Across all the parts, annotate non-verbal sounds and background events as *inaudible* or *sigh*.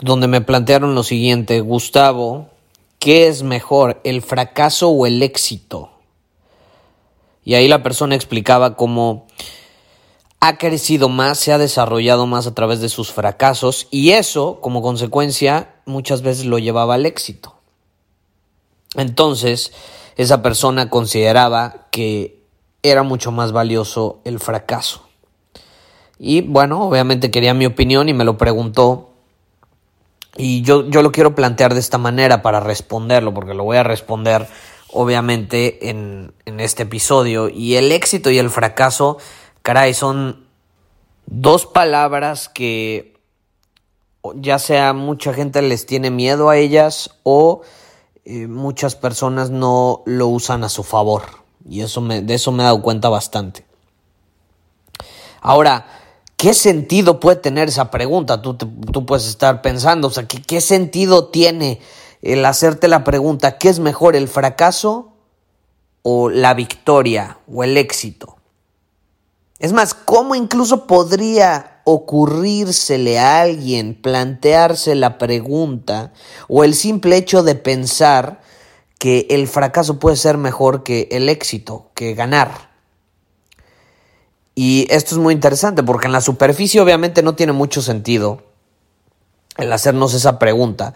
donde me plantearon lo siguiente, Gustavo, ¿qué es mejor, el fracaso o el éxito? Y ahí la persona explicaba cómo ha crecido más, se ha desarrollado más a través de sus fracasos y eso, como consecuencia, muchas veces lo llevaba al éxito. Entonces, esa persona consideraba que era mucho más valioso el fracaso. Y bueno, obviamente quería mi opinión y me lo preguntó. Y yo, yo lo quiero plantear de esta manera para responderlo, porque lo voy a responder obviamente en, en este episodio. Y el éxito y el fracaso, caray, son dos palabras que ya sea mucha gente les tiene miedo a ellas o eh, muchas personas no lo usan a su favor. Y eso me, de eso me he dado cuenta bastante. Ahora, ¿qué sentido puede tener esa pregunta? Tú, tú puedes estar pensando, o sea, ¿qué, ¿qué sentido tiene el hacerte la pregunta, ¿qué es mejor, el fracaso o la victoria o el éxito? Es más, ¿cómo incluso podría ocurrírsele a alguien plantearse la pregunta o el simple hecho de pensar que el fracaso puede ser mejor que el éxito, que ganar? Y esto es muy interesante porque en la superficie obviamente no tiene mucho sentido el hacernos esa pregunta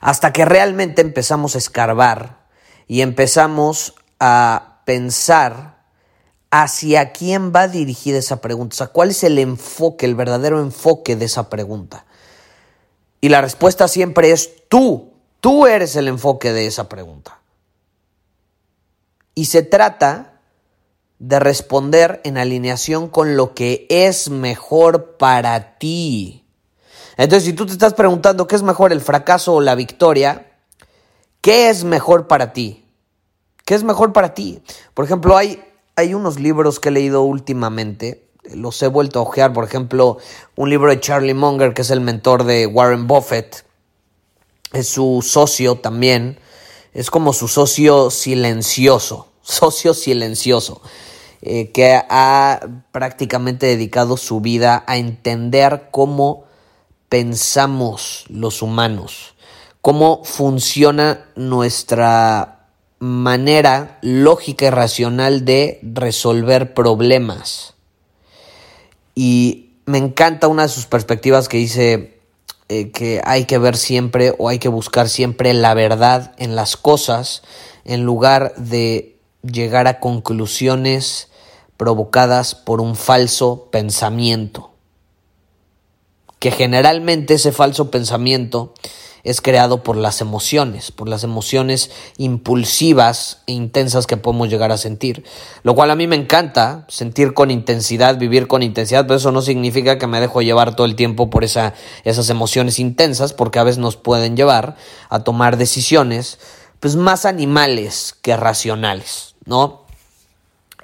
hasta que realmente empezamos a escarbar y empezamos a pensar hacia quién va dirigida esa pregunta, o sea, cuál es el enfoque, el verdadero enfoque de esa pregunta. Y la respuesta siempre es tú, tú eres el enfoque de esa pregunta. Y se trata de responder en alineación con lo que es mejor para ti. Entonces, si tú te estás preguntando qué es mejor, el fracaso o la victoria, ¿qué es mejor para ti? ¿Qué es mejor para ti? Por ejemplo, hay hay unos libros que he leído últimamente, los he vuelto a ojear, por ejemplo, un libro de Charlie Munger, que es el mentor de Warren Buffett, es su socio también, es como su socio silencioso, *laughs* socio silencioso, eh, que ha prácticamente dedicado su vida a entender cómo pensamos los humanos, cómo funciona nuestra manera lógica y racional de resolver problemas. Y me encanta una de sus perspectivas que dice eh, que hay que ver siempre o hay que buscar siempre la verdad en las cosas en lugar de llegar a conclusiones provocadas por un falso pensamiento. Que generalmente ese falso pensamiento es creado por las emociones, por las emociones impulsivas e intensas que podemos llegar a sentir. Lo cual a mí me encanta, sentir con intensidad, vivir con intensidad, pero eso no significa que me dejo llevar todo el tiempo por esa, esas emociones intensas, porque a veces nos pueden llevar a tomar decisiones pues más animales que racionales, ¿no?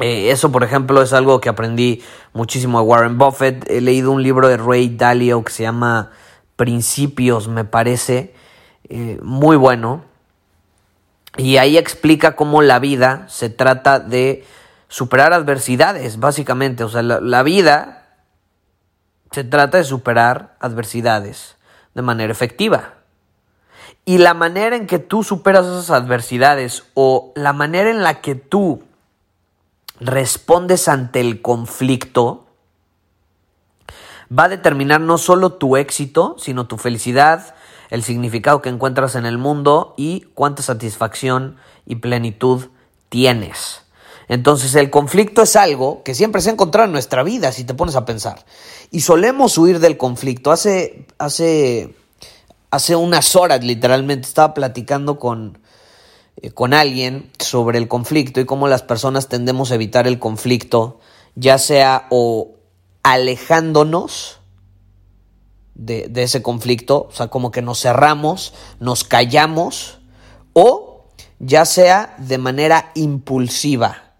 Eh, eso, por ejemplo, es algo que aprendí muchísimo de Warren Buffett. He leído un libro de Ray Dalio que se llama principios, me parece eh, muy bueno. Y ahí explica cómo la vida se trata de superar adversidades, básicamente. O sea, la, vida se trata de superar adversidades de manera efectiva. Y la manera en que tú superas esas adversidades o la manera en la que tú respondes ante el conflicto va a determinar no solo tu éxito, sino tu felicidad, el significado que encuentras en el mundo y cuánta satisfacción y plenitud tienes. Entonces el conflicto es algo que siempre se ha encontrado en nuestra vida, si te pones a pensar. Y solemos huir del conflicto. Hace, hace, hace unas horas literalmente estaba platicando con, eh, con alguien sobre el conflicto y cómo las personas tendemos a evitar el conflicto, ya sea o alejándonos de, de ese conflicto, o sea, como que nos cerramos, nos callamos, o ya sea de manera impulsiva.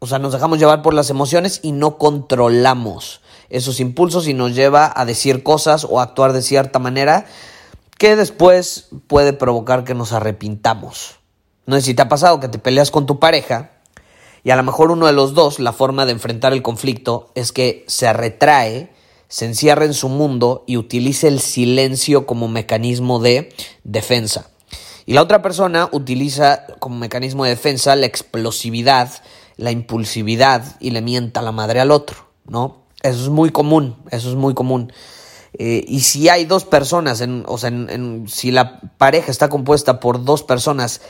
O sea, nos dejamos llevar por las emociones y no controlamos esos impulsos y nos lleva a decir cosas o actuar de cierta manera que después puede provocar que nos arrepintamos. No sé si te ha pasado que te peleas con tu pareja y a lo mejor uno de los dos, la forma de enfrentar el conflicto es que se retrae, se encierra en su mundo y utilice el silencio como mecanismo de defensa. Y la otra persona utiliza como mecanismo de defensa la explosividad, la impulsividad y le mienta la madre al otro, ¿no? Eso es muy común, eso es muy común. Eh, y si hay dos personas, en, o sea, en, si la pareja está compuesta por dos personas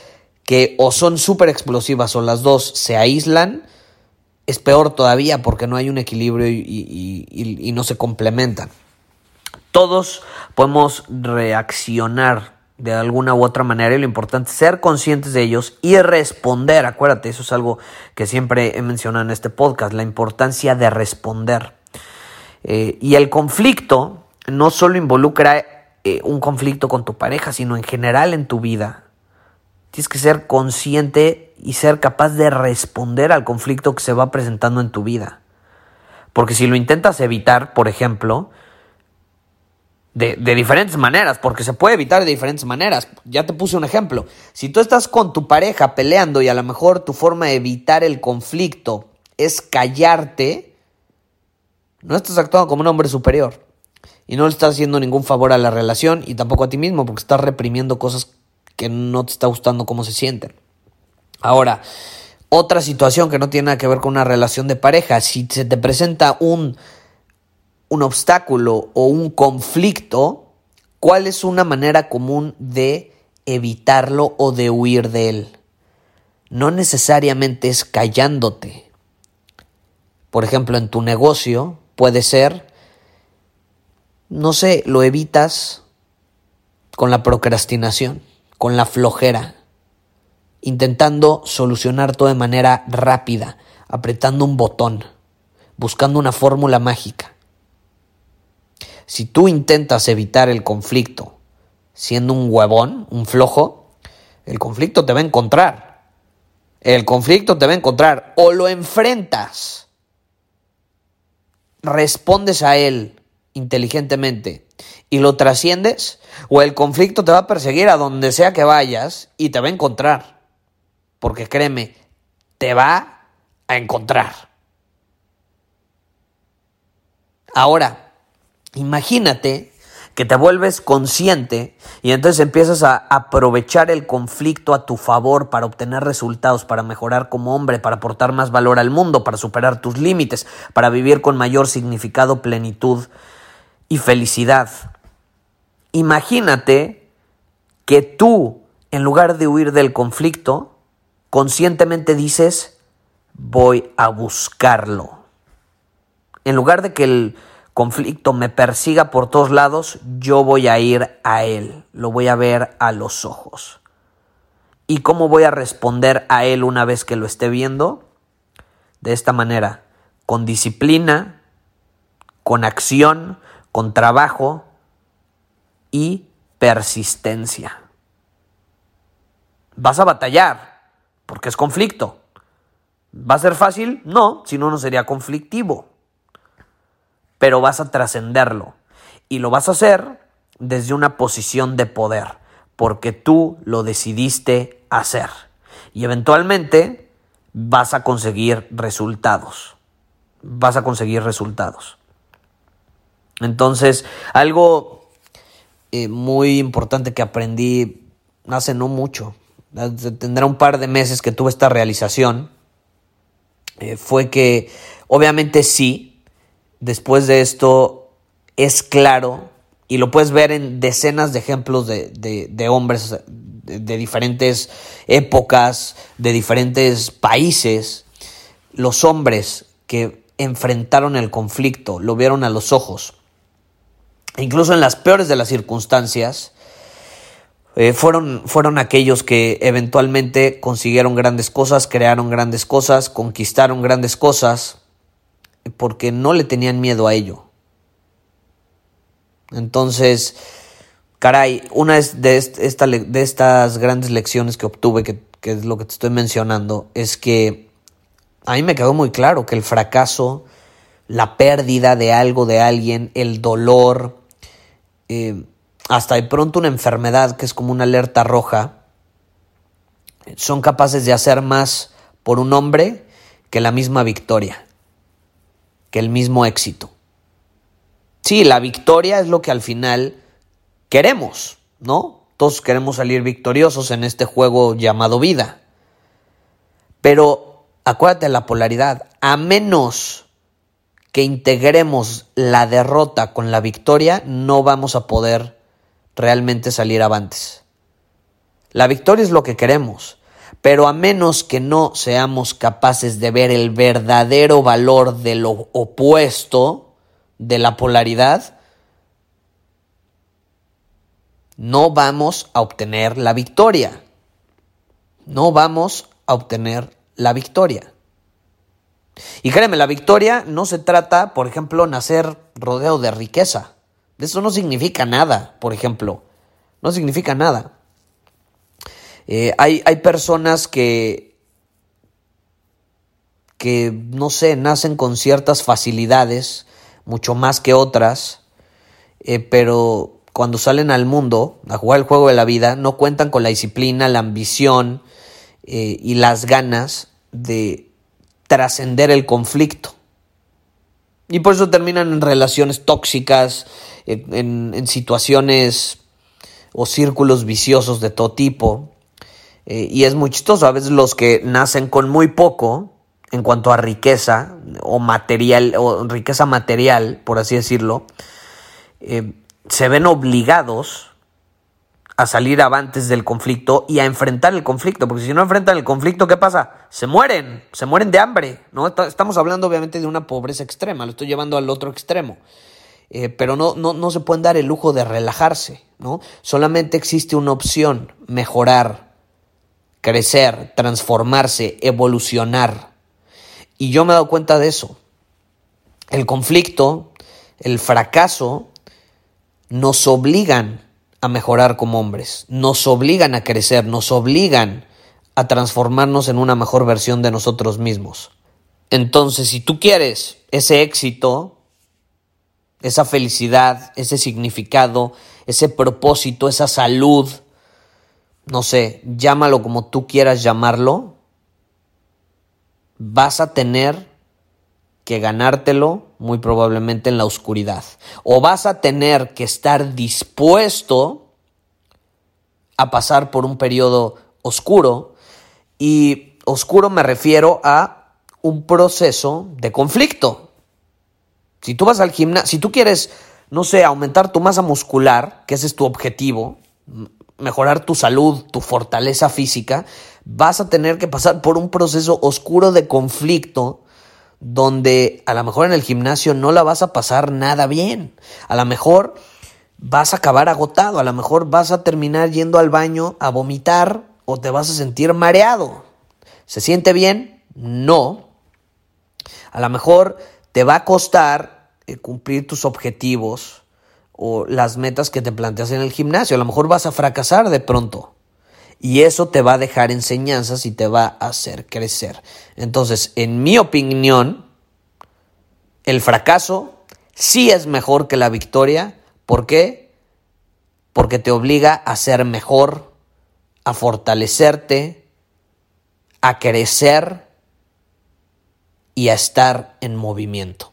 que o son súper explosivas o las dos se aíslan, es peor todavía porque no hay un equilibrio y no se complementan. Todos podemos reaccionar de alguna u otra manera y lo importante es ser conscientes de ellos y responder. Acuérdate, eso es algo que siempre he mencionado en este podcast, la importancia de responder. Eh, y el conflicto no solo involucra eh, un conflicto con tu pareja, sino en general en tu vida. Tienes que ser consciente y ser capaz de responder al conflicto que se va presentando en tu vida. Porque si lo intentas evitar, por ejemplo, de, diferentes maneras, porque se puede evitar de diferentes maneras. Ya te puse un ejemplo. Si tú estás con tu pareja peleando y a lo mejor tu forma de evitar el conflicto es callarte, no estás actuando como un hombre superior. Y no le estás haciendo ningún favor a la relación y tampoco a ti mismo, porque estás reprimiendo cosas que no te está gustando cómo se sienten. Ahora, otra situación que no tiene nada que ver con una relación de pareja, si se te presenta un un obstáculo o un conflicto, ¿cuál es una manera común de evitarlo o de huir de él? No necesariamente es callándote. Por ejemplo, en tu negocio puede ser, no sé, lo evitas con la procrastinación, con la flojera, intentando solucionar todo de manera rápida, apretando un botón, buscando una fórmula mágica. Si tú intentas evitar el conflicto siendo un huevón, un flojo, el conflicto te va a encontrar. El conflicto te va a encontrar. O lo enfrentas, respondes a él inteligentemente y lo trasciendes, o el conflicto te va a perseguir a donde sea que vayas y te va a encontrar. Porque créeme, te va a encontrar. Ahora, Imagínate que te vuelves consciente y entonces empiezas a aprovechar el conflicto a tu favor para obtener resultados, para mejorar como hombre, para aportar más valor al mundo, para superar tus límites, para vivir con mayor significado, plenitud y felicidad. Imagínate que tú, en lugar de huir del conflicto, conscientemente dices, voy a buscarlo. En lugar de que el conflicto me persiga por todos lados, yo voy a ir a él, lo voy a ver a los ojos. ¿Y cómo voy a responder a él una vez que lo esté viendo? De esta manera, con disciplina, con acción, con trabajo y persistencia. Vas a batallar, porque es conflicto. ¿Va a ser fácil? No, si no, no sería conflictivo pero vas a trascenderlo. Y lo vas a hacer desde una posición de poder, porque tú lo decidiste hacer. Y eventualmente vas a conseguir resultados. Vas a conseguir resultados. Entonces, algo eh, muy importante que aprendí hace no mucho, tendrá un par de meses que tuve esta realización, eh, fue que obviamente sí, después de esto es claro y lo puedes ver en decenas de ejemplos de, de hombres de diferentes épocas, de diferentes países, los hombres que enfrentaron el conflicto, lo vieron a los ojos, incluso en las peores de las circunstancias, eh, fueron, fueron aquellos que eventualmente consiguieron grandes cosas, crearon grandes cosas, conquistaron grandes cosas, porque no le tenían miedo a ello. Entonces, caray, una de, de estas grandes lecciones que obtuve, que, que es lo que te estoy mencionando, es que a mí me quedó muy claro que el fracaso, la pérdida de algo, de alguien, el dolor, eh, hasta de pronto una enfermedad que es como una alerta roja, son capaces de hacer más por un hombre que la misma victoria, que el mismo éxito. Sí, la victoria es lo que al final queremos, ¿no? Todos queremos salir victoriosos en este juego llamado vida. Pero acuérdate de la polaridad, a menos que integremos la derrota con la victoria, no vamos a poder realmente salir avantes. La victoria es lo que queremos, pero a menos que no seamos capaces de ver el verdadero valor de lo opuesto, de la polaridad, no vamos a obtener la victoria. No vamos a obtener la victoria. Y créeme, la victoria no se trata, por ejemplo, nacer rodeado de riqueza. Eso no significa nada, por ejemplo. No significa nada. Eh, hay, hay, personas que, que, no sé, nacen con ciertas facilidades, mucho más que otras, eh, pero cuando salen al mundo a jugar el juego de la vida, no cuentan con la disciplina, la ambición eh, y las ganas de trascender el conflicto. Y por eso terminan en relaciones tóxicas, en, situaciones o círculos viciosos de todo tipo. Eh, y es muy chistoso, a veces los que nacen con muy poco en cuanto a riqueza o material, o riqueza material, por así decirlo, eh, se ven obligados a salir avantes del conflicto y a enfrentar el conflicto, porque si no enfrentan el conflicto, ¿qué pasa? Se mueren, se mueren de hambre, ¿no? Estamos hablando obviamente de una pobreza extrema, lo estoy llevando al otro extremo. Eh, pero no, no, no se pueden dar el lujo de relajarse, ¿no? Solamente existe una opción, mejorar, crecer, transformarse, evolucionar. Y yo me he dado cuenta de eso. El conflicto, el fracaso, nos obligan a mejorar como hombres, nos obligan a crecer, nos obligan a transformarnos en una mejor versión de nosotros mismos. Entonces, si tú quieres ese éxito, esa felicidad, ese significado, ese propósito, esa salud, no sé, llámalo como tú quieras llamarlo, vas a tener que ganártelo muy probablemente en la oscuridad. O vas a tener que estar dispuesto a pasar por un periodo oscuro. Y oscuro me refiero a un proceso de conflicto. Si tú vas al gimnasio, si tú quieres, no sé, aumentar tu masa muscular, que ese es tu objetivo, mejorar tu salud, tu fortaleza física, vas a tener que pasar por un proceso oscuro de conflicto donde a lo mejor en el gimnasio no la vas a pasar nada bien. A lo mejor vas a acabar agotado, a lo mejor vas a terminar yendo al baño a vomitar o te vas a sentir mareado. ¿Se siente bien? No. A lo mejor te va a costar eh, cumplir tus objetivos o las metas que te planteas en el gimnasio. A lo mejor vas a fracasar de pronto. Y eso te va a dejar enseñanzas y te va a hacer crecer. Entonces, en mi opinión, el fracaso sí es mejor que la victoria. ¿Por qué? Porque te obliga a ser mejor, a fortalecerte, a crecer y a estar en movimiento.